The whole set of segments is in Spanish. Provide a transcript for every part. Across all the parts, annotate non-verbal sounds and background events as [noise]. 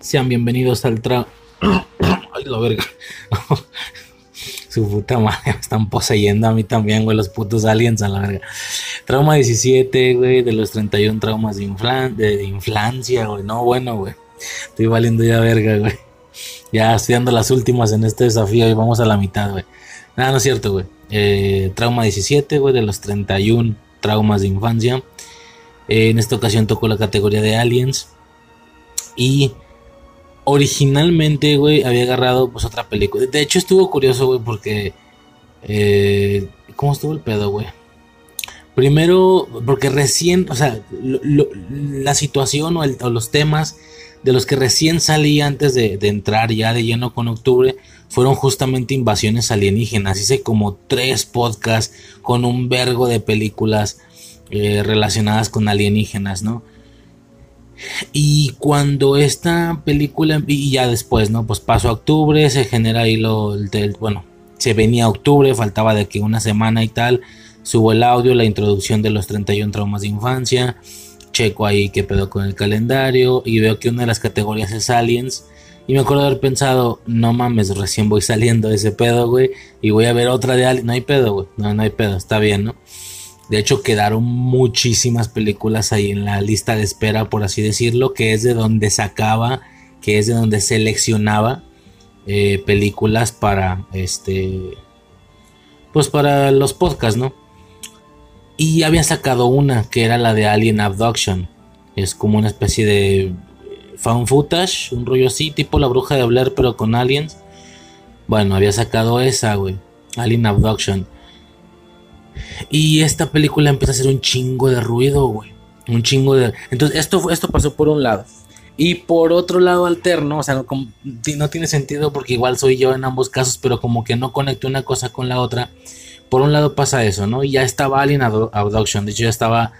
Sean bienvenidos al tra... [coughs] Ay, la verga. [laughs] Su puta madre, me están poseyendo a mí también, güey, los putos aliens a la verga. Trauma 17, güey, de los 31 traumas de, inflan de, inflancia, güey. No, bueno, güey. Estoy valiendo ya verga, güey. Ya estoy dando las últimas en este desafío y vamos a la mitad, güey. Nada, no es cierto, güey. Eh, trauma 17, güey, de los 31 traumas de infancia. En esta ocasión tocó la categoría de aliens. Y originalmente, güey, había agarrado pues otra película. De hecho, estuvo curioso, güey, porque... Eh, ¿Cómo estuvo el pedo, güey? Primero, porque recién, o sea, la situación o, los temas de los que recién salí antes de, entrar ya de lleno con octubre fueron justamente invasiones alienígenas. Hice como tres podcasts con un vergo de películas eh, relacionadas con alienígenas, ¿no? Y cuando esta película, y ya después, ¿no? Pues pasó a octubre, se genera ahí lo, del, bueno, se venía octubre, faltaba de que una semana y tal, subo el audio, la introducción de los 31 traumas de infancia, checo ahí qué pedo con el calendario y veo que una de las categorías es aliens. Y me acuerdo haber pensado, no mames, recién voy saliendo de ese pedo, güey, y voy a ver otra de aliens. No hay pedo, güey, no, no hay pedo, está bien, ¿no? De hecho, quedaron muchísimas películas ahí en la lista de espera, por así decirlo, que es de donde sacaba, que es de donde seleccionaba eh, películas para este, pues para los podcasts, ¿no? Y había sacado una que era la de Alien Abduction. Es como una especie de found footage, un rollo así, tipo la bruja de hablar, pero con aliens. Bueno, había sacado esa, güey. Alien Abduction. Y esta película empieza a hacer un chingo de ruido, güey. Un chingo de... Entonces, esto, esto pasó por un lado. Y por otro lado alterno, o sea, no, no, tiene sentido porque igual soy yo en ambos casos, pero como que no conecto una cosa con la otra. Por un lado pasa eso, ¿no? Y ya estaba Alien Abduction, de hecho ya estaba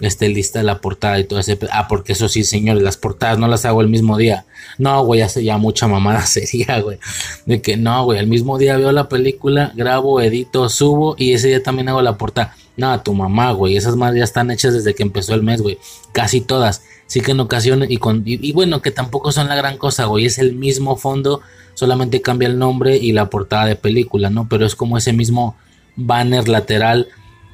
este, lista la portada y todo ese. Ah, porque eso sí, señores, las portadas no las hago el mismo día. No, güey, hace ya mucha mamada [laughs] sería, güey. De que no, güey, el mismo día veo la película, grabo, edito, subo y ese día también hago la portada. No, tu mamá, güey, esas más ya están hechas desde que empezó el mes, güey. Casi todas. Sí que en ocasiones y, con, y bueno, que tampoco son la gran cosa, güey. Es el mismo fondo, solamente cambia el nombre y la portada de película, ¿no? Pero es como ese mismo banner lateral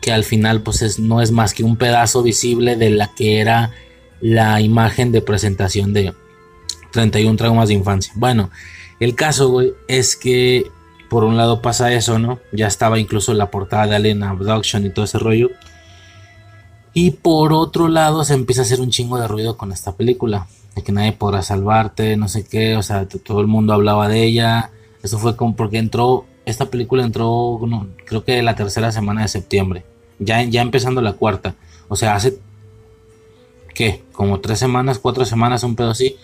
que al final pues no es más que un pedazo visible de la que era la imagen de presentación de 31 traumas de infancia. Bueno, el caso, güey, es que por un lado pasa eso, ¿no? Ya estaba incluso la portada de Alien Abduction y todo ese rollo. Y por otro lado se empieza a hacer un chingo de ruido con esta película. De que nadie podrá salvarte, no sé qué, o sea, todo el mundo hablaba de ella. Eso fue como porque entró esta película entró, creo que la tercera semana de septiembre. Ya, ya empezando la cuarta. O sea, hace. ¿Qué? Como tres semanas, cuatro semanas, un pedo así.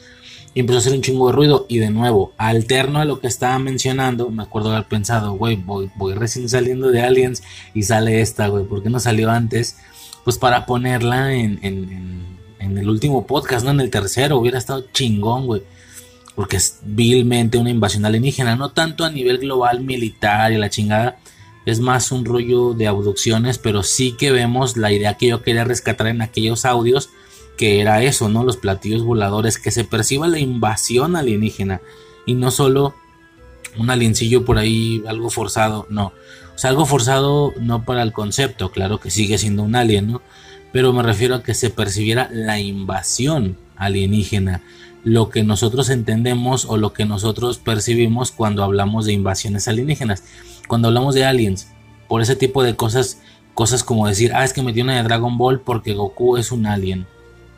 Empezó a hacer un chingo de ruido. Y de nuevo, alterno a lo que estaba mencionando, me acuerdo haber pensado, güey, voy, voy recién saliendo de Aliens y sale esta, güey. ¿Por qué no salió antes? Pues para ponerla en, en, en el último podcast, no en el tercero. Hubiera estado chingón, güey porque es vilmente una invasión alienígena, no tanto a nivel global militar y la chingada, es más un rollo de abducciones, pero sí que vemos la idea que yo quería rescatar en aquellos audios, que era eso, ¿no? Los platillos voladores, que se perciba la invasión alienígena y no solo un aliencillo por ahí, algo forzado, no. O sea, algo forzado no para el concepto, claro que sigue siendo un alien, ¿no? Pero me refiero a que se percibiera la invasión alienígena lo que nosotros entendemos o lo que nosotros percibimos cuando hablamos de invasiones alienígenas. Cuando hablamos de aliens, por ese tipo de cosas, cosas como decir, ah, es que metió una de Dragon Ball porque Goku es un alien.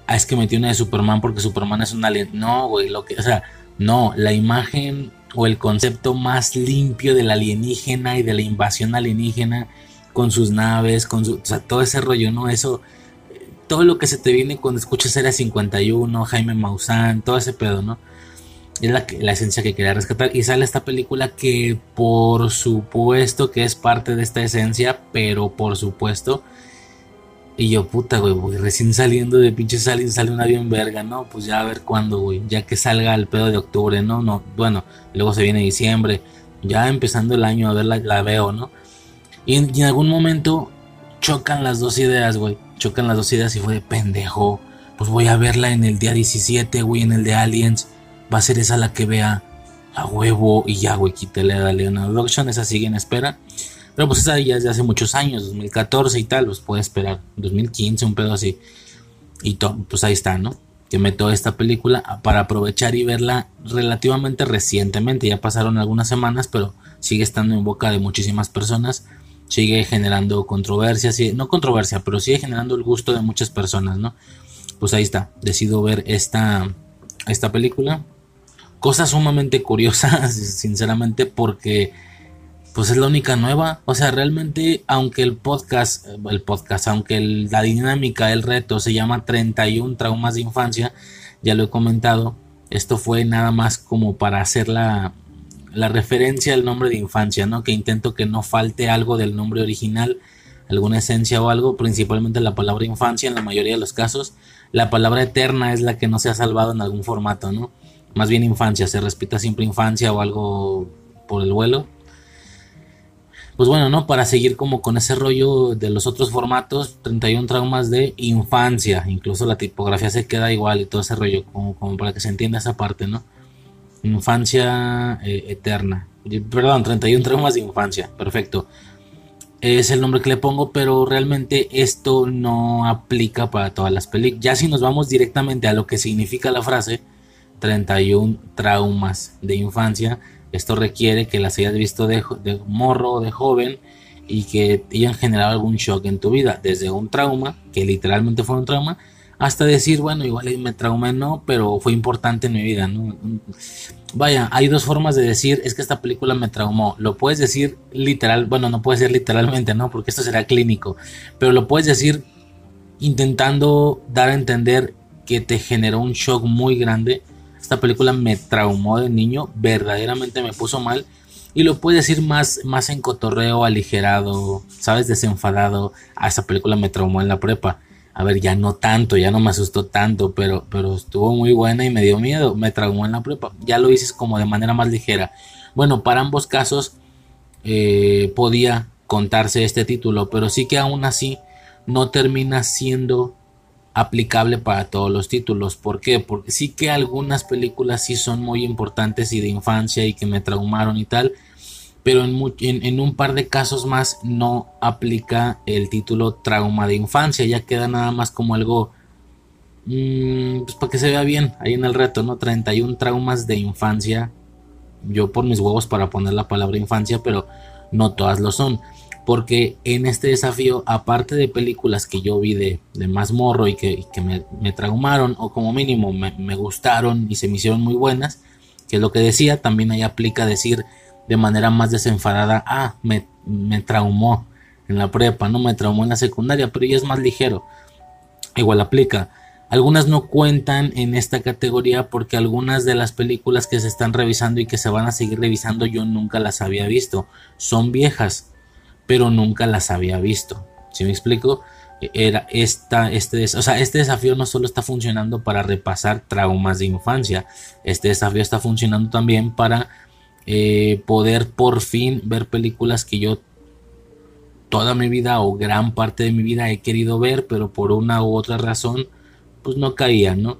Ah, es que metió una de Superman porque Superman es un alien. No, güey, lo que, o sea, no, la imagen o el concepto más limpio de la alienígena y de la invasión alienígena con sus naves, con su, o sea, todo ese rollo, ¿no? Eso, todo lo que se te viene cuando escuchas Era 51, Jaime Maussan, todo ese pedo, ¿no? Es la, esencia que quería rescatar. Y sale esta película que por supuesto que es parte de esta esencia, pero por supuesto. Y yo, puta, güey, voy recién saliendo de pinche sale, sale un avión verga, ¿no? Pues ya a ver cuándo, güey. Ya que salga el pedo de octubre, ¿no? no Bueno, luego se viene diciembre. Ya empezando el año a ver la, veo, ¿no? Y en algún momento chocan las dos ideas, güey chocan las dos ideas y fue de pendejo. Pues voy a verla en el día 17, güey, en el de Aliens. va a ser esa la que vea a huevo y ya, güey, quítale a Leonard Production, esa sigue en espera. Pero pues esa ya es de hace muchos años, 2014 y tal, pues puede esperar, 2015, un pedo así. Y pues ahí está, ¿no? Que meto esta película para aprovechar y verla relativamente recientemente. Ya pasaron algunas semanas, pero sigue estando en boca de muchísimas personas. Sigue generando controversia, no controversia, pero sigue generando el gusto de muchas personas, ¿no? Pues ahí está, decido ver esta, esta película cosa sumamente curiosa, [laughs] sinceramente, porque pues es la única nueva. O sea, realmente, aunque el podcast, el podcast, aunque la dinámica, el reto se llama 31 traumas de infancia, ya lo he comentado, esto fue nada más como para hacer la, la referencia al nombre de infancia, ¿no? Que intento que no falte algo del nombre original, alguna esencia o algo, principalmente la palabra infancia en la mayoría de los casos. La palabra eterna es la que no se ha salvado en algún formato, ¿no? más bien infancia, se respeta siempre infancia o algo por el vuelo. Pues bueno, ¿no? Para seguir como con ese rollo de los otros formatos, 31 traumas de infancia, incluso la tipografía se queda igual y todo ese rollo, como, para que se entienda esa parte, ¿no? Infancia eh, eterna. Perdón, 31 traumas de infancia, perfecto. Es el nombre que le pongo, pero realmente esto no aplica para todas las películas. Ya si nos vamos directamente a lo que significa la frase, 31 traumas de infancia. Esto requiere que las hayas visto de, morro o de joven y que hayan generado algún shock en tu vida, desde un trauma, que literalmente fue un trauma, hasta decir, bueno, igual me traumé, no, pero fue importante en mi vida, ¿no? Vaya, hay dos formas de decir, es que esta película me traumó. Lo puedes decir literal, bueno, no puede ser literalmente, ¿no? Porque esto será clínico, pero lo puedes decir intentando dar a entender que te generó un shock muy grande esta película me traumó de niño, verdaderamente me puso mal. Y lo puedes decir más, más en cotorreo, aligerado, ¿sabes? Desenfadado. A ah, esta película me traumó en la prepa. A ver, ya no tanto, ya no me asustó tanto, pero, pero estuvo muy buena y me dio miedo. Me traumó en la prepa. Ya lo hice como de manera más ligera. Bueno, para ambos casos eh, podía contarse este título, pero sí que aún así no termina siendo aplicable para todos los títulos. ¿Por qué? Porque sí que algunas películas sí son muy importantes y de infancia y que me traumaron y tal, pero en, un par de casos más no aplica el título trauma de infancia, ya queda nada más como algo, mm, pues para que se vea bien ahí en el reto, ¿no? 31 traumas de infancia, yo por mis huevos para poner la palabra infancia, pero no todas lo son porque en este desafío, aparte de películas que yo vi de, más morro y que, me, traumaron o como mínimo me, gustaron y se me hicieron muy buenas, que es lo que decía, también ahí aplica decir de manera más desenfadada, ah, me, me traumó en la prepa, no me traumó en la secundaria, pero ya es más ligero. Igual aplica. Algunas no cuentan en esta categoría porque algunas de las películas que se están revisando y que se van a seguir revisando yo nunca las había visto. Son viejas pero nunca las había visto. Si me explico? Era esta, este, o sea, este desafío no solo está funcionando para repasar traumas de infancia, este desafío está funcionando también para eh, poder por fin ver películas que yo toda mi vida o gran parte de mi vida he querido ver, pero por una u otra razón, pues no caía, ¿no?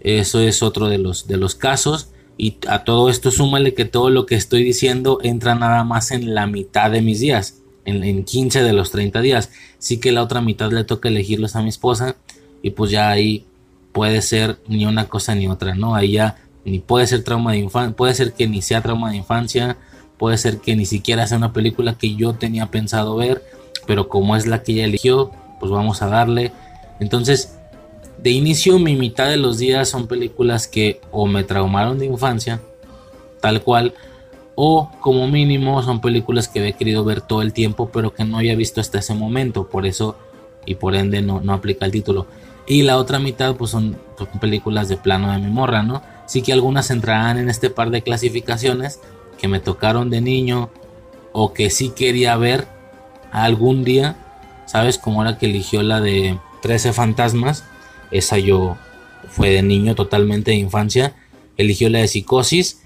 Eso es otro de los, de los casos. Y a todo esto súmale que todo lo que estoy diciendo entra nada más en la mitad de mis días en, 15 de los 30 días. Sí que la otra mitad le toca elegirlos a mi esposa y pues ya ahí puede ser ni una cosa ni otra, ¿no? Ahí ya ni puede ser trauma de infancia, puede ser que ni sea trauma de infancia, puede ser que ni siquiera sea una película que yo tenía pensado ver, pero como es la que ella eligió, pues vamos a darle. Entonces, de inicio mi mitad de los días son películas que o me traumaron de infancia, tal cual, o como mínimo son películas que he querido ver todo el tiempo pero que no había visto hasta ese momento, por eso y por ende no, no aplica el título. Y la otra mitad pues son, películas de plano de mi morra, ¿no? Sí que algunas entrarán en este par de clasificaciones que me tocaron de niño o que sí quería ver algún día, ¿sabes? Como la que eligió la de 13 fantasmas, esa yo fue de niño totalmente de infancia, eligió la de psicosis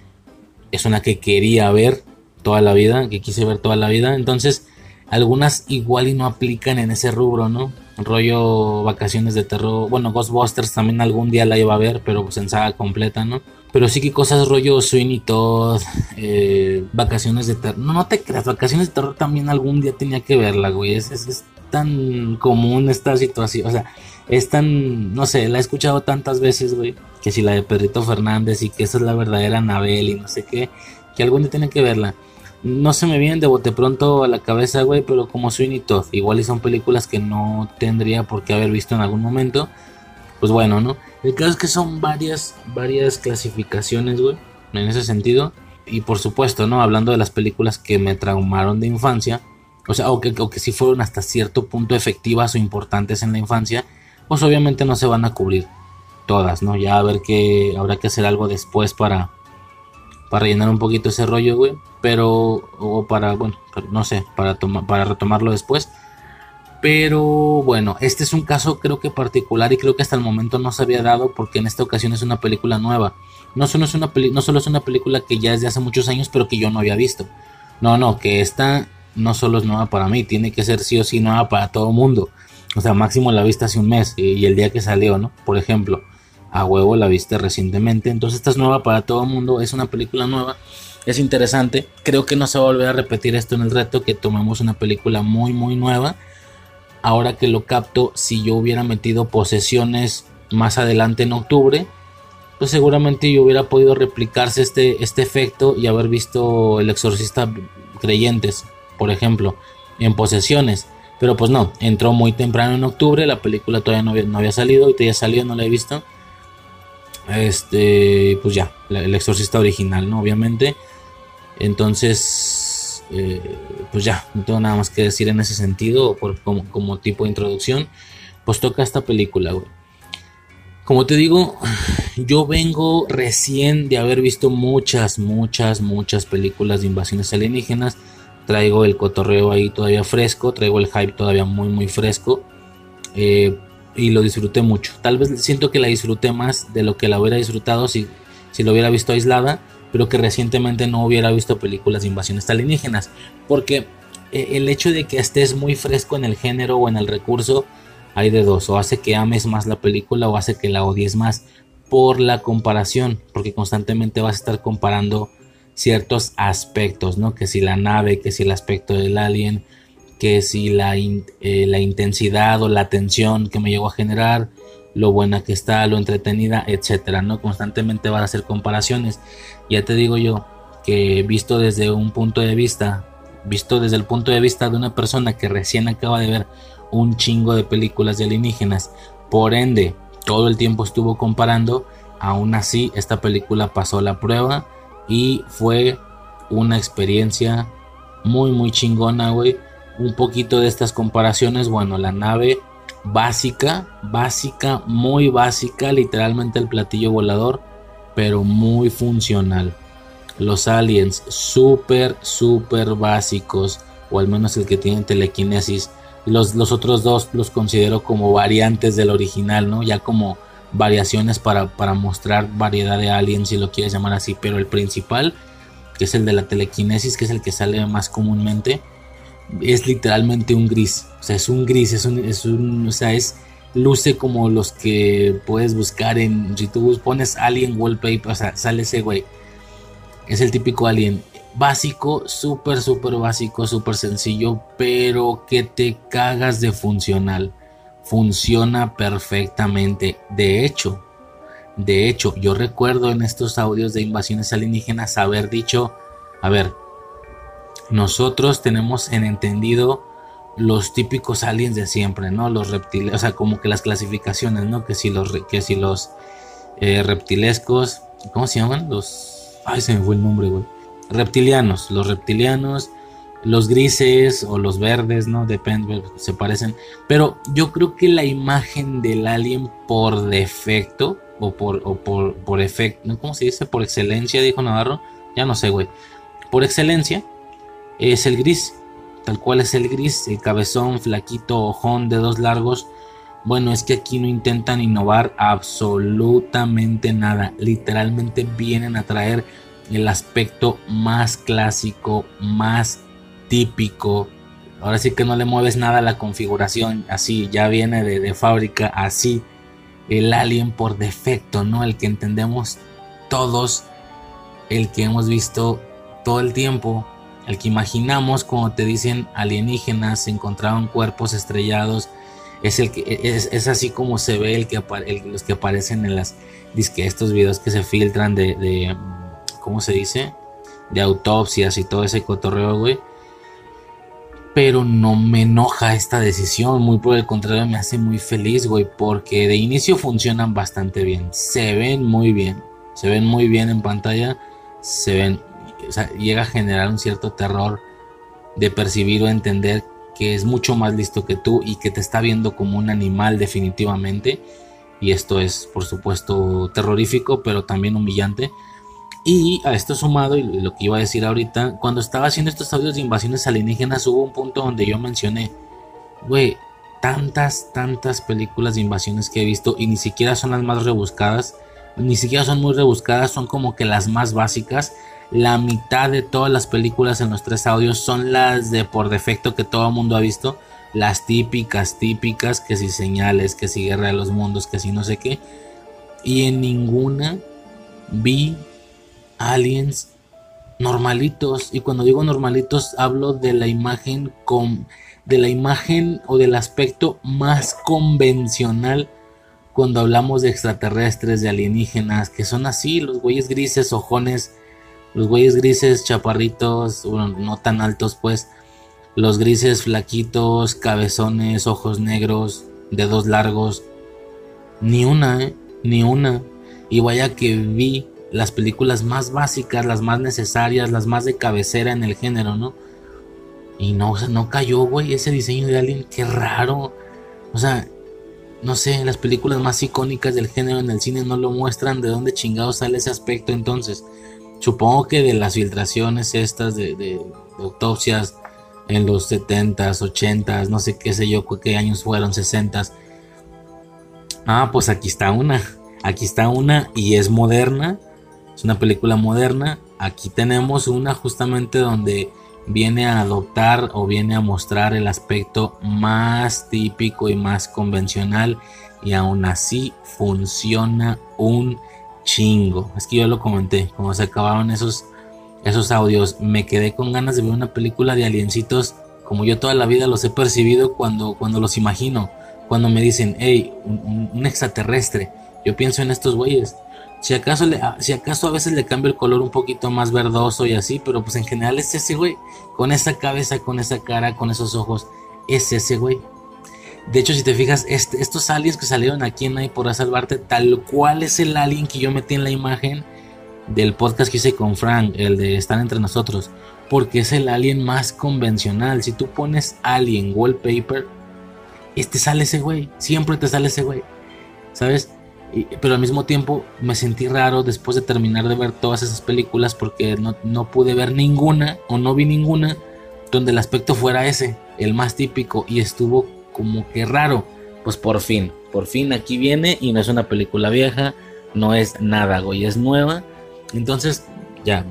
es una que quería ver toda la vida, que quise ver toda la vida. Entonces, algunas igual y no aplican en ese rubro, ¿no? Rollo vacaciones de terror. Bueno, Ghostbusters también algún día la iba a ver, pero pues en saga completa, ¿no? Pero sí que cosas rollo Sweeney Todd, eh, Vacaciones de Terror. No, te creas, Vacaciones de Terror también algún día tenía que verla, güey. Es, es, tan común esta situación. O sea, es tan, no sé, la he escuchado tantas veces, güey. Que si la de Perrito Fernández y que esa es la verdadera Anabel y no sé qué. Que algún día tiene que verla. No se me vienen de bote pronto a la cabeza, güey, pero como Sweeney Todd. Igual y son películas que no tendría por qué haber visto en algún momento. Pues bueno, ¿no? El caso es que son varias, varias clasificaciones, güey, en ese sentido. Y por supuesto, ¿no? Hablando de las películas que me traumaron de infancia, o sea, o que, o que sí fueron hasta cierto punto efectivas o importantes en la infancia, pues obviamente no se van a cubrir todas, ¿no? Ya a ver que habrá que hacer algo después para, para rellenar un poquito ese rollo, güey. Pero, o para, bueno, no sé, para, para retomarlo después. Pero bueno, este es un caso creo que particular y creo que hasta el momento no se había dado porque en esta ocasión es una película nueva. No solo es una, no solo es una película que ya es de hace muchos años pero que yo no había visto. No, no, que esta no solo es nueva para mí, tiene que ser sí o sí nueva para todo el mundo. O sea, máximo la viste hace un mes y el día que salió, ¿no? Por ejemplo, a huevo la viste recientemente. Entonces esta es nueva para todo el mundo, es una película nueva. Es interesante, creo que no se va a volver a repetir esto en el reto, que tomemos una película muy muy nueva ahora que lo capto, si yo hubiera metido posesiones más adelante en octubre, pues seguramente yo hubiera podido replicarse este, este efecto y haber visto el exorcista creyentes, por ejemplo, en posesiones. Pero pues no, entró muy temprano en octubre, la película todavía no había, no había salido, ahorita ya salió, no la he visto. Este, pues ya, el exorcista original, ¿no? Obviamente. Entonces, eh, pues ya, no tengo nada más que decir en ese sentido, por, como, tipo de introducción, pues toca esta película, güey. Como te digo, yo vengo recién de haber visto muchas, muchas, muchas películas de invasiones alienígenas. Traigo el cotorreo ahí todavía fresco, traigo el hype todavía muy, muy fresco. Eh, y lo disfruté mucho. Tal vez siento que la disfruté más de lo que la hubiera disfrutado si, si lo hubiera visto aislada pero que recientemente no hubiera visto películas de invasiones alienígenas. Porque eh, el hecho de que estés muy fresco en el género o en el recurso, hay de dos, o hace que ames más la película o hace que la odies más por la comparación, porque constantemente vas a estar comparando ciertos aspectos, ¿no? Que si la nave, que si el aspecto del alien, que si la, eh, la intensidad o la tensión que me llegó a generar, lo buena que está, lo entretenida, etcétera, ¿no? Constantemente vas a hacer comparaciones. Ya te digo yo que visto desde un punto de vista, visto desde el punto de vista de una persona que recién acaba de ver un chingo de películas de alienígenas, por ende, todo el tiempo estuvo comparando, aún así esta película pasó la prueba y fue una experiencia muy muy chingona, güey. Un poquito de estas comparaciones, bueno, la nave básica, básica, muy básica, literalmente el platillo volador, pero muy funcional. Los aliens, súper, súper básicos, o al menos el que tiene telequinesis. Los, los otros dos los considero como variantes del original, ¿no? Ya como variaciones para, para mostrar variedad de aliens, si lo quieres llamar así, pero el principal, que es el de la telequinesis, que es el que sale más comúnmente, es literalmente un gris. O sea, es un gris, es un, es un, o sea, es, luce como los que puedes buscar en, si tú pones Alien Wallpaper, o sea, sale ese güey. Es el típico Alien. Básico, súper, súper básico, súper sencillo, pero que te cagas de funcional. Funciona perfectamente. De hecho, de hecho, yo recuerdo en estos audios de invasiones alienígenas haber dicho, a ver, nosotros tenemos en entendido los típicos aliens de siempre, ¿no? Los reptiles, o sea, como que las clasificaciones, ¿no? Que si los, que si los eh, reptilescos, ¿cómo se llaman? Los, ay, se me fue el nombre, güey. Reptilianos, los reptilianos, los grises o los verdes, ¿no? Depende, se parecen. Pero yo creo que la imagen del alien por defecto, o por, o por, por efecto, ¿cómo se dice? Por excelencia, dijo Navarro. Ya no sé, güey. Por excelencia, es el gris, tal cual es el gris, el cabezón, flaquito, ojón, dedos largos. Bueno, es que aquí no intentan innovar absolutamente nada. Literalmente vienen a traer el aspecto más clásico, más típico. Ahora sí que no le mueves nada a la configuración, así, ya viene de, de fábrica, así. El alien por defecto, ¿no? El que entendemos todos el que hemos visto todo el tiempo, el que imaginamos cuando te dicen alienígenas, se encontraban cuerpos estrellados, es el que es, así como se ve el que los que aparecen en las disque estos videos que se filtran de, de ¿cómo se dice? de autopsias y todo ese cotorreo, güey. Pero no me enoja esta decisión, muy por el contrario me hace muy feliz, güey, porque de inicio funcionan bastante bien, se ven muy bien, se ven muy bien en pantalla, se ven, llega a generar un cierto terror de percibir o entender que es mucho más listo que tú y que te está viendo como un animal definitivamente. Y esto es, por supuesto, terrorífico, pero también humillante. Y a esto sumado, y lo que iba a decir ahorita, cuando estaba haciendo estos audios de invasiones alienígenas, hubo un punto donde yo mencioné, güey, tantas, tantas películas de invasiones que he visto y ni siquiera son las más rebuscadas, ni siquiera son muy rebuscadas, son como que las más básicas. La mitad de todas las películas en los tres audios son las de por defecto que todo el mundo ha visto. Las típicas, típicas, que si señales, que si guerra de los mundos, que si no sé qué. Y en ninguna vi aliens normalitos. Y cuando digo normalitos, hablo de la imagen con. de la imagen o del aspecto más convencional cuando hablamos de extraterrestres, de alienígenas, que son así, los güeyes grises, ojones, los güeyes grises, chaparritos, bueno, no tan altos pues, los grises flaquitos, cabezones, ojos negros, dedos largos, ni una, ¿eh? ni una. Y vaya que vi las películas más básicas, las más necesarias, las más de cabecera en el género, ¿no? Y no, o sea, no cayó, güey, ese diseño de Alien, qué raro. O sea, no sé, las películas más icónicas del género en el cine no lo muestran, ¿de dónde chingado sale ese aspecto entonces? Supongo que de las filtraciones estas de, autopsias en los 70s, 80s, no sé qué sé yo, qué años fueron, 60s. Ah, pues aquí está una. Aquí está una y es moderna. Es una película moderna. Aquí tenemos una justamente donde viene a adoptar o viene a mostrar el aspecto más típico y más convencional y aún así funciona un chingo. Es que yo lo comenté, cuando se acabaron esos, esos audios, me quedé con ganas de ver una película de aliencitos como yo toda la vida los he percibido cuando, cuando los imagino. Cuando me dicen, hey, un extraterrestre, yo pienso en estos güeyes. Si acaso, le, si acaso a veces le cambio el color un poquito más verdoso y así, pero pues en general es ese güey. Con esa cabeza, con esa cara, con esos ojos. Es ese güey. De hecho, si te fijas, este, estos aliens que salieron aquí en Ahí por Salvarte, tal cual es el alien que yo metí en la imagen del podcast que hice con Frank, el de Estar entre nosotros. Porque es el alien más convencional. Si tú pones alien wallpaper, este sale ese güey. Siempre te sale ese güey. ¿Sabes? pero al mismo tiempo me sentí raro después de terminar de ver todas esas películas porque no, pude ver ninguna o no vi ninguna donde el aspecto fuera ese, el más típico, y estuvo como que raro. Pues por fin, por fin aquí viene y no es una película vieja, no es nada, güey, es nueva. Entonces, ya,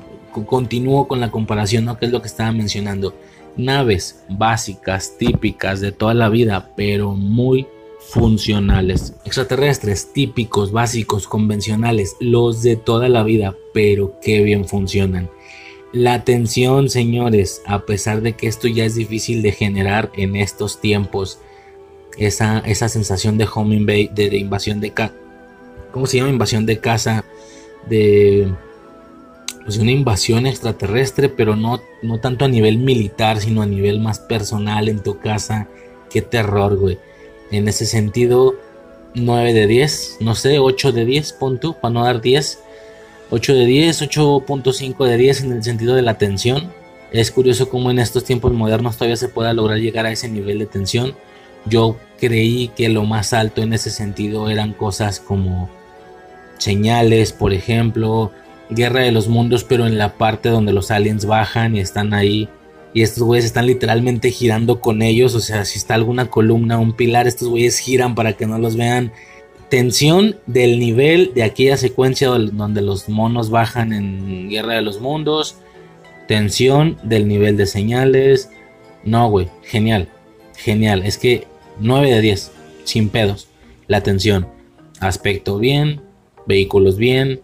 continúo con la comparación, ¿no? Que es lo que estaba mencionando. Naves básicas, típicas de toda la vida, pero muy funcionales. Extraterrestres, típicos, básicos, convencionales, los de toda la vida, pero qué bien funcionan. La atención, señores, a pesar de que esto ya es difícil de generar en estos tiempos, esa, esa sensación de home invade, de, invasión de casa, ¿cómo se llama? Invasión de casa, de pues una invasión extraterrestre, pero no, no tanto a nivel militar, sino a nivel más personal en tu casa. Qué terror, güey. En ese sentido, 9 de 10, no sé, 8 de 10, punto, para no dar 10. 8 de 10, 8.5 de 10 en el sentido de la tensión. Es curioso cómo en estos tiempos modernos todavía se pueda lograr llegar a ese nivel de tensión. Yo creí que lo más alto en ese sentido eran cosas como señales, por ejemplo, Guerra de los Mundos, pero en la parte donde los aliens bajan y están ahí y estos güeyes están literalmente girando con ellos. O sea, si está alguna columna, un pilar, estos güeyes giran para que no los vean. Tensión del nivel de aquella secuencia donde los monos bajan en Guerra de los Mundos. Tensión del nivel de señales. No, güey, genial. Genial. Es que 9 de 10, sin pedos. La tensión. Aspecto bien, vehículos bien,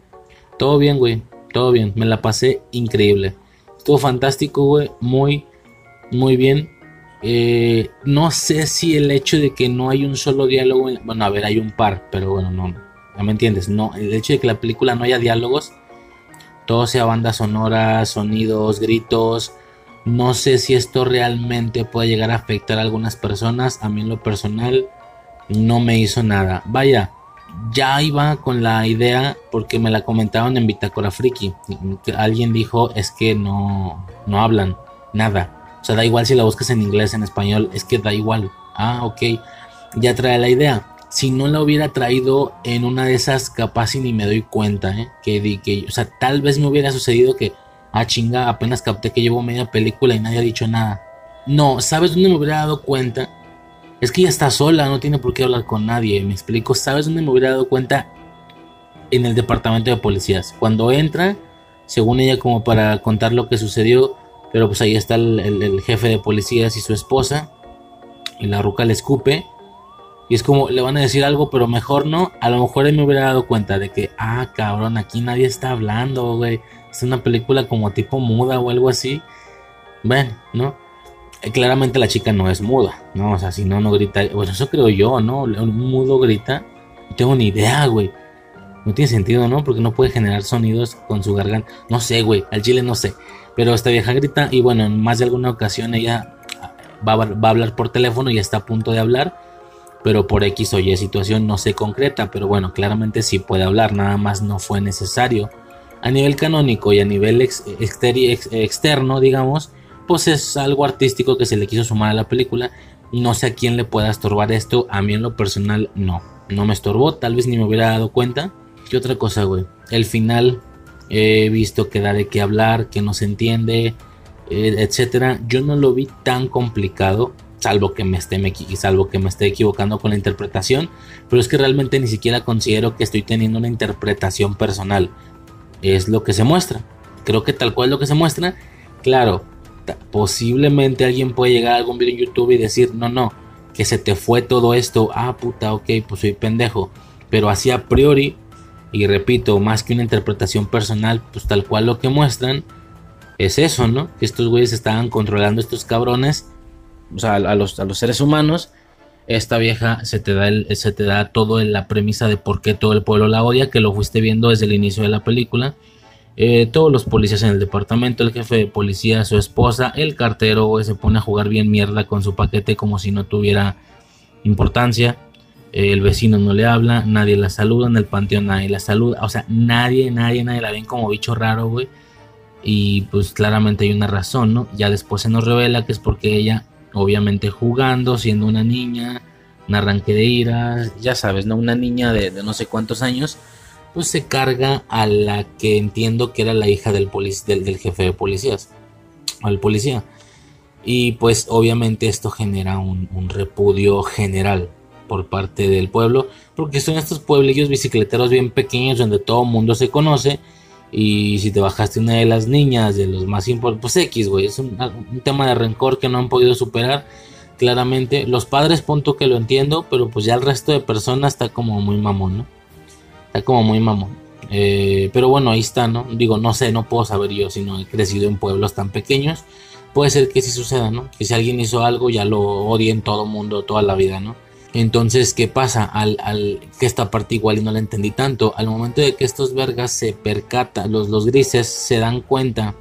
Todo bien, güey. Todo bien. Me la pasé increíble. Estuvo fantástico, güey. Muy, muy bien. Eh, no sé si el hecho de que no hay un solo diálogo. Bueno, a ver, hay un par, pero bueno, no. No me entiendes. No, el hecho de que la película no haya diálogos. Todo sea banda sonora, sonidos, gritos. No sé si esto realmente puede llegar a afectar a algunas personas. A mí en lo personal no me hizo nada. Vaya, ya iba con la idea porque me la comentaban en Bitácora Friki. Alguien dijo es que no, no hablan nada. O sea, da igual si la buscas en inglés, en español, es que da igual. Ah, ok. Ya trae la idea. Si no la hubiera traído en una de esas, capaz y ni me doy cuenta, ¿eh? Que, que, o sea, tal vez me hubiera sucedido que, ah, chinga, apenas capté que llevo media película y nadie ha dicho nada. No, ¿sabes dónde me hubiera dado cuenta? Es que ella está sola, no tiene por qué hablar con nadie. Me explico, ¿sabes dónde me hubiera dado cuenta? En el departamento de policías. Cuando entra, según ella, como para contar lo que sucedió, pero pues ahí está el, jefe de policías y su esposa. Y la ruca le escupe. Y es como, le van a decir algo, pero mejor no. A lo mejor él me hubiera dado cuenta de que, ah, cabrón, aquí nadie está hablando, güey. Es una película como tipo muda o algo así. Ven, ¿no? Eh, claramente la chica no es muda, ¿no? O sea, si no, no grita. Bueno, eso creo yo, ¿no? Un mudo grita. No tengo ni idea, güey. No tiene sentido, ¿no? Porque no puede generar sonidos con su garganta. No sé, güey. Al chile no sé. Pero esta vieja grita y bueno, en más de alguna ocasión ella va, va a hablar por teléfono y está a punto de hablar. Pero por X o Y situación no se concreta. Pero bueno, claramente sí puede hablar. Nada más no fue necesario. A nivel canónico y a nivel externo, digamos pues es algo artístico que se le quiso sumar a la película. No sé a quién le pueda estorbar esto. A mí en lo personal no. No me estorbó. Tal vez ni me hubiera dado cuenta. ¿Qué otra cosa, güey? El final he visto que da de qué hablar, que no se entiende, eh, etcétera. Yo no lo vi tan complicado. Salvo que, me esté, salvo que me esté equivocando con la interpretación. Pero es que realmente ni siquiera considero que estoy teniendo una interpretación personal. Es lo que se muestra. Creo que tal cual lo que se muestra. Claro, posiblemente alguien puede llegar a algún video en YouTube y decir, no, no, que se te fue todo esto, ah, puta, ok, pues soy pendejo. Pero así a priori, y repito, más que una interpretación personal, pues tal cual lo que muestran es eso, ¿no? Que estos güeyes estaban controlando estos cabrones, o sea, a los, a los seres humanos. Esta vieja se te da, el, se te da todo en la premisa de por qué todo el pueblo la odia, que lo fuiste viendo desde el inicio de la película. Eh, todos los policías en el departamento, el jefe de policía, su esposa, el cartero, se pone a jugar bien mierda con su paquete como si no tuviera importancia. Eh, el vecino no le habla, nadie la saluda, en el panteón nadie la saluda. O sea, nadie, nadie, nadie la ven como bicho raro, güey. Y pues claramente hay una razón, ¿no? Ya después se nos revela que es porque ella, obviamente jugando, siendo una niña, un arranque de ira, ya sabes, ¿no? Una niña de no sé cuántos años pues se carga a la que entiendo que era la hija del, del, jefe de policías, al policía. Y pues obviamente esto genera un, repudio general por parte del pueblo, porque son estos pueblillos bicicleteros bien pequeños donde todo el mundo se conoce. Y si te bajaste una de las niñas, de los más importantes, pues X, güey, es un, tema de rencor que no han podido superar. Claramente, los padres, punto que lo entiendo, pero pues ya el resto de personas está como muy mamón, ¿no? Está como muy mamón. Eh, pero bueno, ahí está, ¿no? Digo, no sé, no puedo saber yo si no he crecido en pueblos tan pequeños. Puede ser que sí suceda, ¿no? Que si alguien hizo algo ya lo odien todo mundo toda la vida, ¿no? Entonces, ¿qué pasa? Al, que esta parte igual y no la entendí tanto. Al momento de que estos vergas se percatan, los, los grises se dan cuenta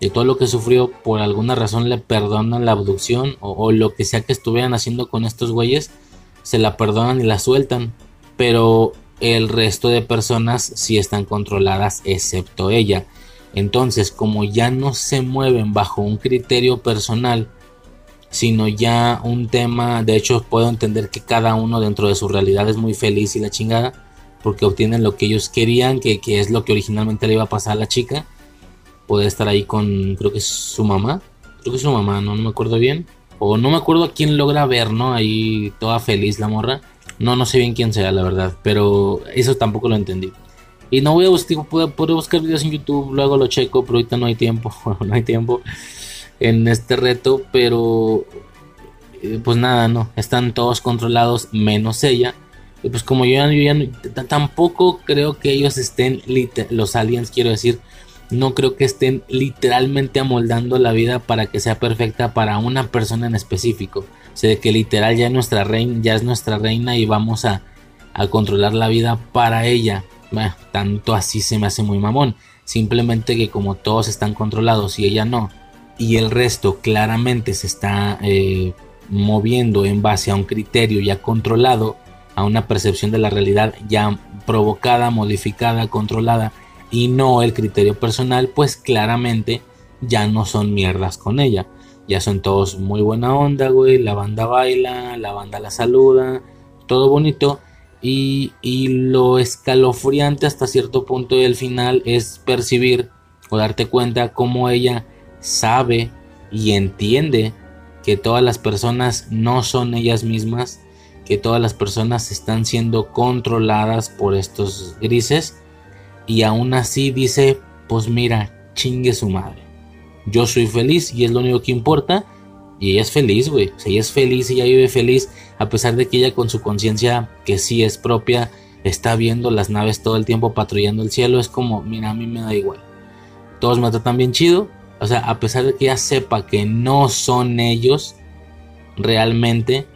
de todo lo que sufrió, por alguna razón le perdonan la abducción o, o lo que sea que estuvieran haciendo con estos güeyes, se la perdonan y la sueltan. Pero el resto de personas sí están controladas excepto ella. Entonces, como ya no se mueven bajo un criterio personal, sino ya un tema, de hecho puedo entender que cada uno dentro de su realidad es muy feliz y la chingada, porque obtienen lo que ellos querían, que, es lo que originalmente le iba a pasar a la chica. Puede estar ahí con, creo que es su mamá, creo que es su mamá, no, no me acuerdo bien. O no me acuerdo a quién logra ver, ¿no? Ahí toda feliz la morra. No, no sé bien quién sea, la verdad, pero eso tampoco lo entendí. Y no voy a buscar, puedo, buscar videos en YouTube, luego lo checo, pero ahorita no hay tiempo, [laughs] no hay tiempo en este reto, pero eh, pues nada, no, están todos controlados menos ella. Y pues como yo ya, ya tampoco creo que ellos estén, los aliens quiero decir, no creo que estén literalmente amoldando la vida para que sea perfecta para una persona en específico. O sea, que literal ya, nuestra ya es nuestra reina y vamos a, a controlar la vida para ella. tanto así se me hace muy mamón. Simplemente que como todos están controlados y ella no, y el resto claramente se está eh, moviendo en base a un criterio ya controlado, a una percepción de la realidad ya provocada, modificada, controlada, y no el criterio personal, pues claramente ya no son mierdas con ella. Ya son todos muy buena onda, güey. La banda baila, la banda la saluda, todo bonito. Y, y lo escalofriante hasta cierto punto del final es percibir o darte cuenta cómo ella sabe y entiende que todas las personas no son ellas mismas, que todas las personas están siendo controladas por estos grises y aún así dice, pues mira, chingue su madre. Yo soy feliz y es lo único que importa. Y ella es feliz, güey. O ella es feliz ella vive feliz. A pesar de que ella con su conciencia, que sí es propia, está viendo las naves todo el tiempo patrullando el cielo. Es como, mira, a mí me da igual. Todos me tratan bien chido. O sea, a pesar de que ella sepa que no son ellos, realmente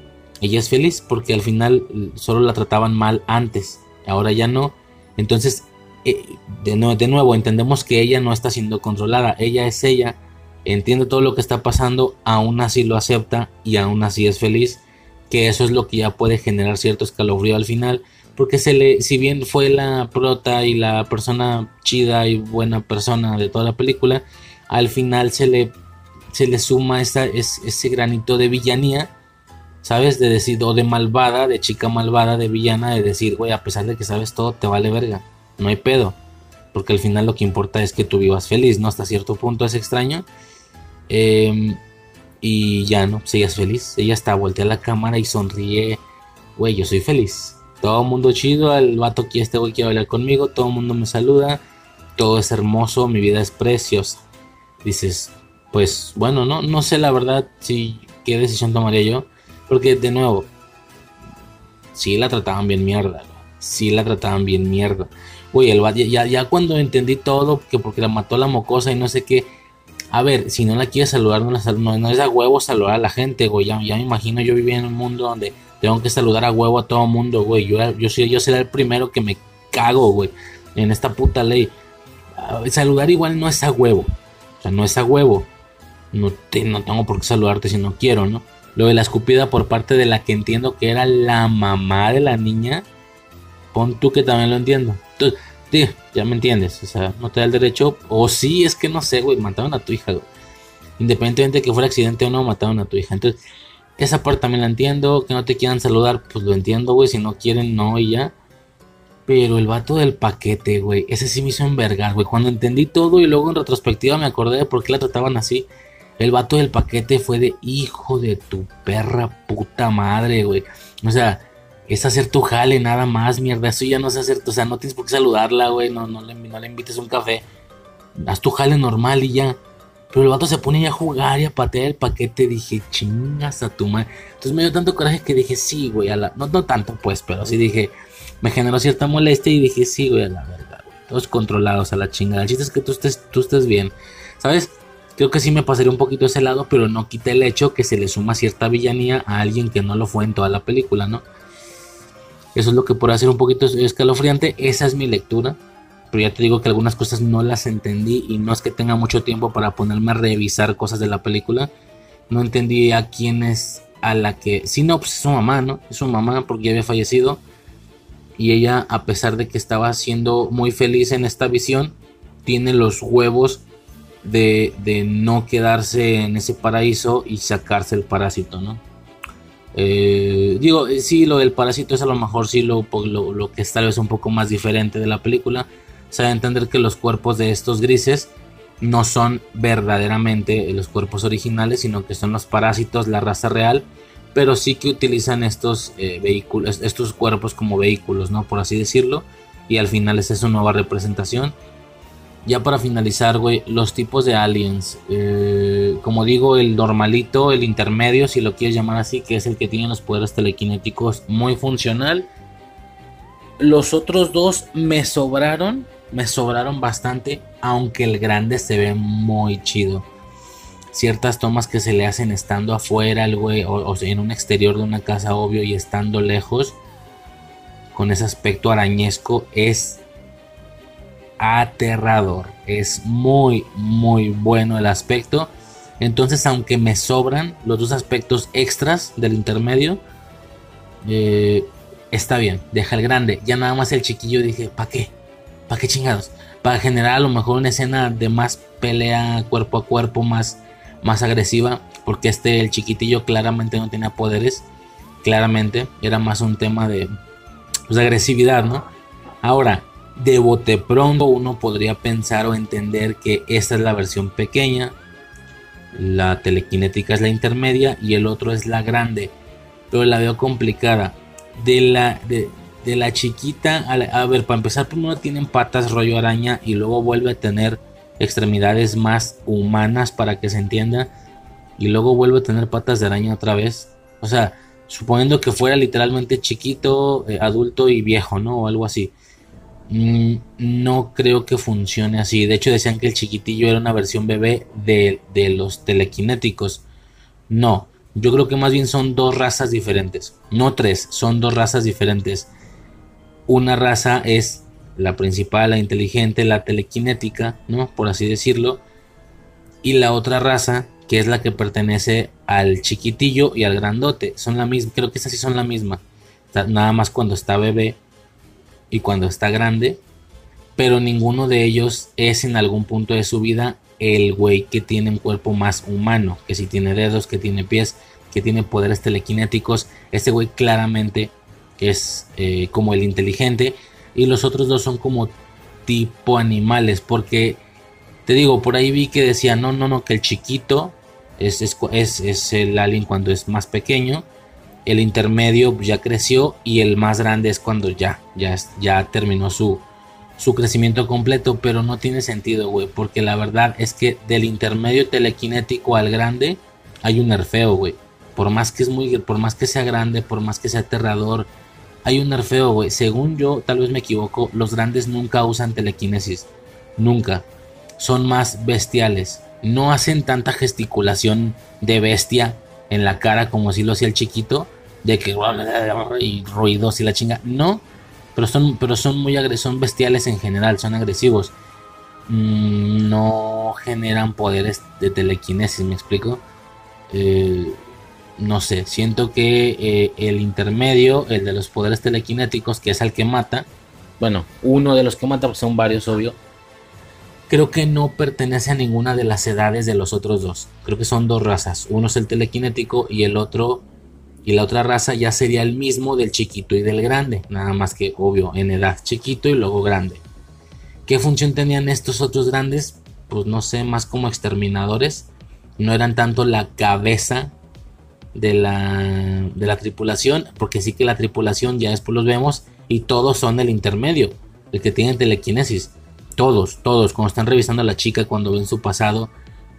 ella es feliz porque al final solo la trataban mal antes. Ahora ya no. Entonces eh, de, nuevo, entendemos que ella no está siendo controlada, ella es ella, entiende todo lo que está pasando, aún así lo acepta y aún así es feliz, que eso es lo que ya puede generar cierto escalofrío al final, porque se le, si bien fue la prota y la persona chida y buena persona de toda la película, al final se le, se le suma esa, ese granito de villanía, ¿sabes? De decir, o de malvada, de chica malvada, de villana, de decir, güey, a pesar de que sabes todo, te vale verga no hay pedo. Porque al final lo que importa es que tú vivas feliz, ¿no? Hasta cierto punto es extraño. Em, y ya, ¿no? Pues ella es feliz. Ella está voltea la cámara y sonríe. Güey, yo soy feliz. Todo mundo chido. El vato aquí, este güey quiere hablar conmigo. Todo el mundo me saluda. Todo es hermoso. Mi vida es preciosa. Dices, pues bueno, no, no sé la verdad si qué decisión tomaría yo. Porque de nuevo, sí la trataban bien mierda. Sí la trataban bien mierda. Güey, el ya, ya cuando entendí todo, que porque la mató la mocosa y no sé qué. A ver, si no la quieres saludar, no, la no, es a huevo saludar a la gente, güey. Ya, me imagino yo vivía en un mundo donde tengo que saludar a huevo a todo mundo, güey. Yo, yo, yo seré el primero que me cago, güey, en esta puta ley. Ah, saludar igual no es a huevo. O sea, no es a huevo. No, no tengo por qué saludarte si no quiero, ¿no? Lo de la escupida por parte de la que entiendo que era la mamá de la niña. Pon tú que también lo entiendo. Entonces, tío, ya me entiendes. O sea, no te da el derecho. O sí, es que no sé, güey. Mataron a tu hija. Independientemente de que fuera accidente o no, mataron a tu hija. Entonces, esa parte también la entiendo. Que no te quieran saludar, pues lo entiendo, güey. Si no quieren, no y ya. Pero el vato del paquete, güey. Ese sí me hizo envergar, güey. Cuando entendí todo y luego en retrospectiva me acordé de por qué la trataban así. El vato del paquete fue de hijo de tu perra puta madre, güey. O sea, es hacer tu jale nada más, mierda. Eso ya no es hacer, o sea, no tienes por qué saludarla, güey. No, no, le, no le invites un café. Haz tu jale normal y ya. Pero el vato se pone a jugar y a patear el paquete. Dije, chingas a tu madre. Entonces me dio tanto coraje que dije, sí, güey. No tanto, pues, pero sí dije, me generó cierta molestia y dije, sí, güey, a la verdad, güey. Todos controlados a la chingada. El chiste es que tú estés, tú estés bien. ¿Sabes? Creo que sí me pasaría un poquito ese lado, pero no quita el hecho que se le suma cierta villanía a alguien que no lo fue en toda la película, ¿no? Eso es lo que por hacer un poquito escalofriante. Esa es mi lectura. Pero ya te digo que algunas cosas no las entendí y no es que tenga mucho tiempo para ponerme a revisar cosas de la película. No entendí a quién es a la que... Si no, pues es su mamá, ¿no? Es su mamá porque ya había fallecido. Y ella, a pesar de que estaba siendo muy feliz en esta visión, tiene los huevos de, no quedarse en ese paraíso y sacarse el parásito, ¿no? Eh, digo, eh, sí, lo del parásito es a lo mejor sí lo, lo, que es tal vez un poco más diferente de la película. Debe entender que los cuerpos de estos grises no son verdaderamente los cuerpos originales, sino que son los parásitos, la raza real, pero sí que utilizan estos eh, vehículos, estos cuerpos como vehículos, ¿no? Por así decirlo. Y al final esa es su nueva representación. Ya para finalizar, güey, los tipos de aliens. Eh, como digo, el normalito, el intermedio, si lo quieres llamar así, que es el que tiene los poderes telequinéticos muy funcional. Los otros dos me sobraron, me sobraron bastante, aunque el grande se ve muy chido. Ciertas tomas que se le hacen estando afuera, el güey, o, en un exterior de una casa, obvio, y estando lejos, con ese aspecto arañesco, es aterrador. Es muy, muy bueno el aspecto. Entonces, aunque me sobran los dos aspectos extras del intermedio, eh, está bien, deja el grande. Ya nada más el chiquillo dije, ¿para qué? ¿Para qué chingados? Para generar a lo mejor una escena de más pelea cuerpo a cuerpo, más, más agresiva. Porque este, el chiquitillo claramente no tenía poderes. Claramente, era más un tema de, pues, de agresividad, ¿no? Ahora, de bote pronto uno podría pensar o entender que esta es la versión pequeña, la telequinética es la intermedia y el otro es la grande, pero la veo complicada. De la, de, la chiquita, a, ver, para empezar, primero tienen patas rollo araña y luego vuelve a tener extremidades más humanas para que se entienda y luego vuelve a tener patas de araña otra vez. O sea, suponiendo que fuera literalmente chiquito, eh, adulto y viejo, ¿no? O algo así. Mm, no creo que funcione así. De hecho, decían que el chiquitillo era una versión bebé de, de, los telequinéticos. No, yo creo que más bien son dos razas diferentes. No tres, son dos razas diferentes. Una raza es la principal, la inteligente, la telequinética, ¿no? Por así decirlo. Y la otra raza, que es la que pertenece al chiquitillo y al grandote. Son la misma, creo que esas sí son la misma. Nada más cuando está bebé y cuando está grande, pero ninguno de ellos es en algún punto de su vida el güey que tiene un cuerpo más humano, que si tiene dedos, que tiene pies, que tiene poderes telequinéticos, este güey claramente es eh, como el inteligente y los otros dos son como tipo animales, porque te digo, por ahí vi que decía, no, no, no, que el chiquito es, es, es, es el alien cuando es más pequeño el intermedio ya creció y el más grande es cuando ya, ya, ya terminó su, su crecimiento completo, pero no tiene sentido, güey, porque la verdad es que del intermedio telequinético al grande hay un nerfeo, güey. Por más que es muy, por más que sea grande, por más que sea aterrador, hay un nerfeo, güey. Según yo, tal vez me equivoco, los grandes nunca usan telequinesis, nunca. Son más bestiales, no hacen tanta gesticulación de bestia en la cara como si lo hacía el chiquito, de que y ruidos y la chinga. No, pero son, pero son muy agresivos, bestiales en general, son agresivos. Mm, no generan poderes de telequinesis, me explico. Eh, no sé, siento que eh, el intermedio, el de los poderes telequinéticos, que es el que mata, bueno, uno de los que mata, pues son varios, obvio, creo que no pertenece a ninguna de las edades de los otros dos. Creo que son dos razas. Uno es el telequinético y el otro y la otra raza ya sería el mismo del chiquito y del grande, nada más que obvio en edad chiquito y luego grande. ¿Qué función tenían estos otros grandes? Pues no sé, más como exterminadores. No eran tanto la cabeza de la, de la tripulación, porque sí que la tripulación ya después los vemos y todos son el intermedio, el que tiene telequinesis todos, todos, cuando están revisando a la chica, cuando ven su pasado,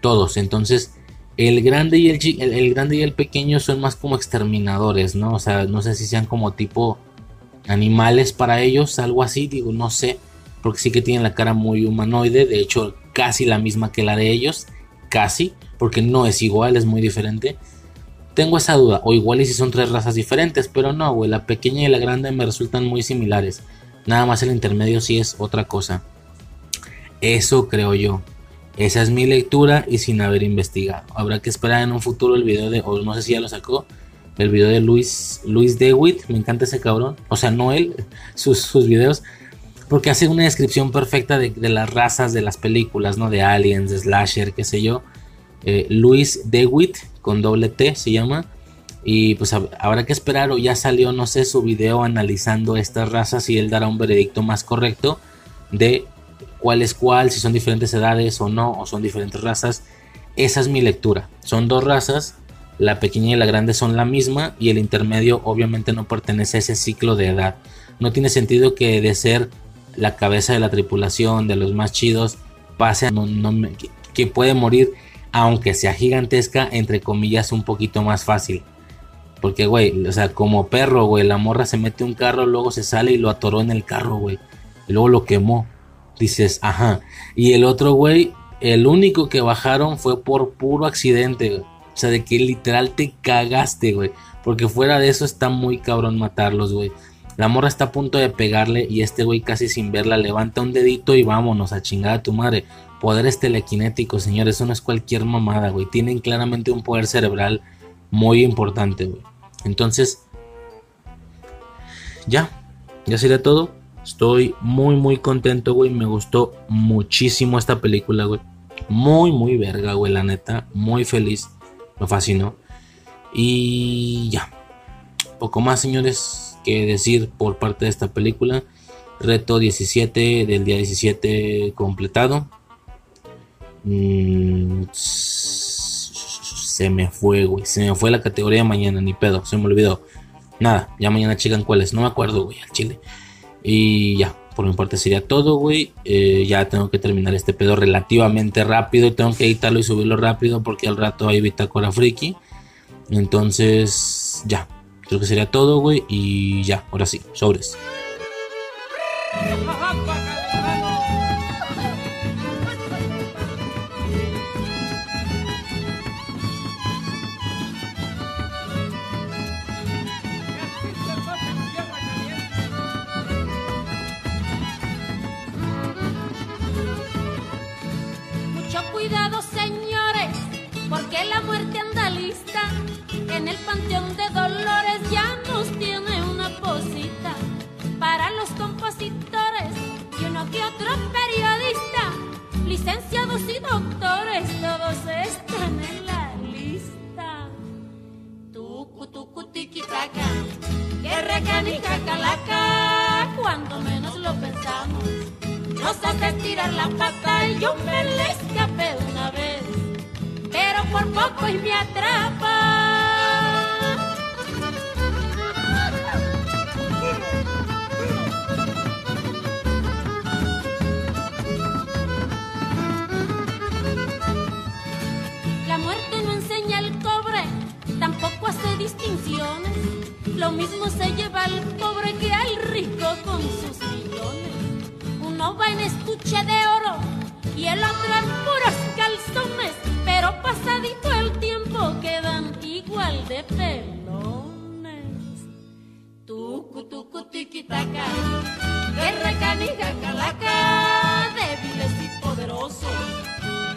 todos. Entonces, el grande y el, el, grande y el pequeño son más como exterminadores, ¿no? O sea, no sé si sean como tipo animales para ellos, algo así, digo, no sé, porque sí que tienen la cara muy humanoide, de hecho, casi la misma que la de ellos, casi, porque no es igual, es muy diferente. Tengo esa duda, o igual y si son tres razas diferentes, pero no, güey, la pequeña y la grande me resultan muy similares. Nada más el intermedio sí es otra cosa. Eso creo yo. Esa es mi lectura y sin haber investigado. Habrá que esperar en un futuro el video de, o no sé si ya lo sacó, el video de Luis, Luis DeWitt. Me encanta ese cabrón. O sea, no él, [laughs] sus, sus videos. Porque hace una descripción perfecta de, las razas de las películas, ¿no? De aliens, de slasher, qué sé yo. Eh, Luis DeWitt, con doble T se llama. Y pues habrá que esperar o ya salió, no sé, su video analizando estas razas y él dará un veredicto más correcto de cuál es cuál, si son diferentes edades o no, o son diferentes razas. Esa es mi lectura. Son dos razas, la pequeña y la grande son la misma y el intermedio obviamente no pertenece a ese ciclo de edad. No tiene sentido que de ser la cabeza de la tripulación, de los más chidos, pase a que puede morir, aunque sea gigantesca, entre comillas, un poquito más fácil. Porque, güey, o sea, como perro, güey, la morra se mete un carro, luego se sale y lo atoró en el carro, güey. Y luego lo quemó. Dices, ajá. Y el otro, güey, el único que bajaron fue por puro accidente, güey. O sea, de que literal te cagaste, güey. Porque fuera de eso está muy cabrón matarlos, güey. La morra está a punto de pegarle y este güey casi sin verla levanta un dedito y vámonos a chingar a tu madre. Poderes telequinéticos, señores, eso no es cualquier mamada, güey. Tienen claramente un poder cerebral muy importante, güey. Entonces, ya, ya sería todo. Estoy muy, muy contento, güey. Me gustó muchísimo esta película, güey. Muy, muy verga, güey, la neta. Muy feliz. Me fascinó. Y ya. Poco más, señores, que decir por parte de esta película. Reto 17 del día 17 completado. Mm, se me fue, güey. Se me fue la categoría mañana, ni pedo. Se me olvidó. Nada, ya mañana checan cuáles. No me acuerdo, güey, al chile. Y ya, por mi parte sería todo, güey. Eh, ya tengo que terminar este pedo relativamente rápido. Tengo que editarlo y subirlo rápido porque al rato hay bitácora friki. Entonces, ya. Creo que sería todo, güey. Y ya, ahora sí, sobres. en el panteón de Dolores ya nos tiene una posita para los compositores y uno que otro periodista, licenciados y doctores, todos están en la lista. Tucu, tucu, tiquitaca, que recanica calaca, cuando menos lo pensamos, nos hace tirar la pata y yo me le escapé una vez, pero por poco y me atrapa. distinciones. Lo mismo se lleva al pobre que al rico con sus millones. Uno va en estuche de oro y el otro en puros calzones, pero pasadito el tiempo quedan igual de pelones. Tucu, tucu, tiquitaca, guerra canija, calaca, débiles y poderosos.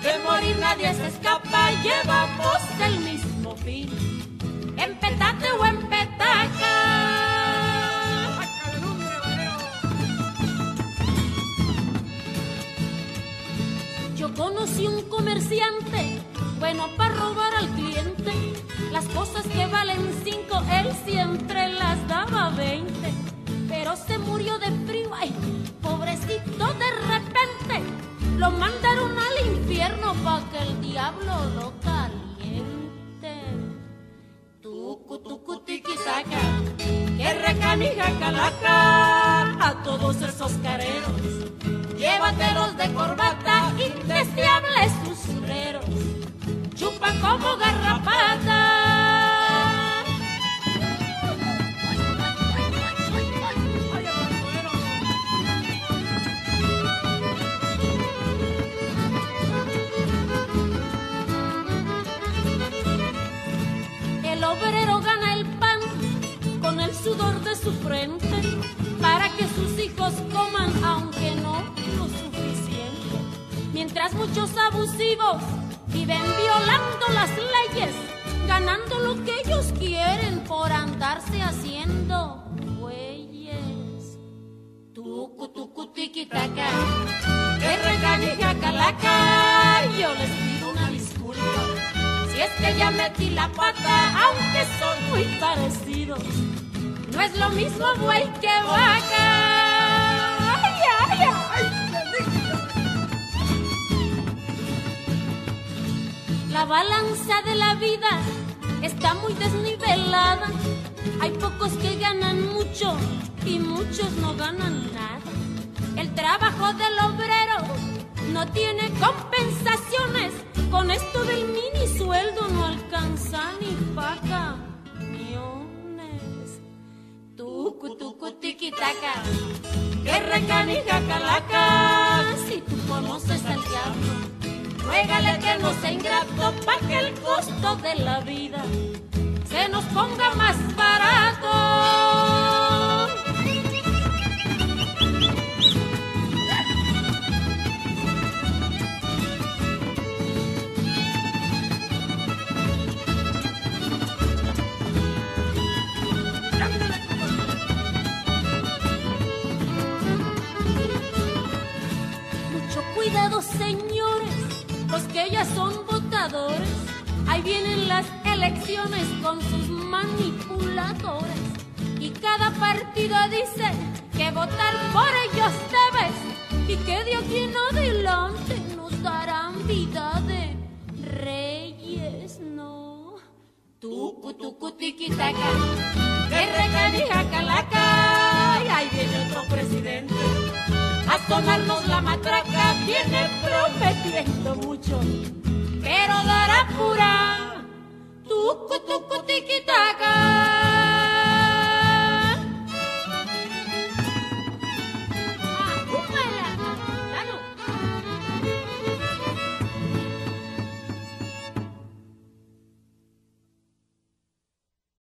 De morir nadie se escapa, llevamos el mismo fin en petate o en petaca. Yo conocí un comerciante, bueno para robar al cliente. Las cosas que valen cinco, él siempre las daba veinte. Pero se murió de frío, ay, pobrecito de repente. Lo mandaron al infierno pa que el diablo lo cale. Tucutiquitaca, que recanija calaca. A todos esos careros. Llévatelos de corbata, indeseables susurreros, chupan como garrapatas. Viven violando las leyes, ganando lo que ellos quieren por andarse haciendo güeyes. Tucu, tucu, tiquitaca, que reganija calaca, yo les pido una disculpa. Si es que ya metí la pata, aunque son muy parecidos, no es lo mismo buey que vaca. La balanza de la vida está muy desnivelada. Hay pocos que ganan mucho y muchos no ganan nada. El trabajo del obrero no tiene compensaciones. Con esto del mini sueldo no alcanza ni paga Tucutucu tiquitaca, guerra canija calaca. Si tú conoces al diablo, ruégale que no sea ingrato pa' que el costo de la vida se nos ponga más barato. Ahí vienen las elecciones con sus manipuladores. Y cada partido dice que votar por ellos debes y que de aquí en adelante nos darán vida de reyes, no. Tucu, tucu, tiquitaca, que calaca, y ahí viene otro presidente a tomarnos la matraca. Viene prometiendo mucho, quiero dar apura, tucu tucu tiquitaca.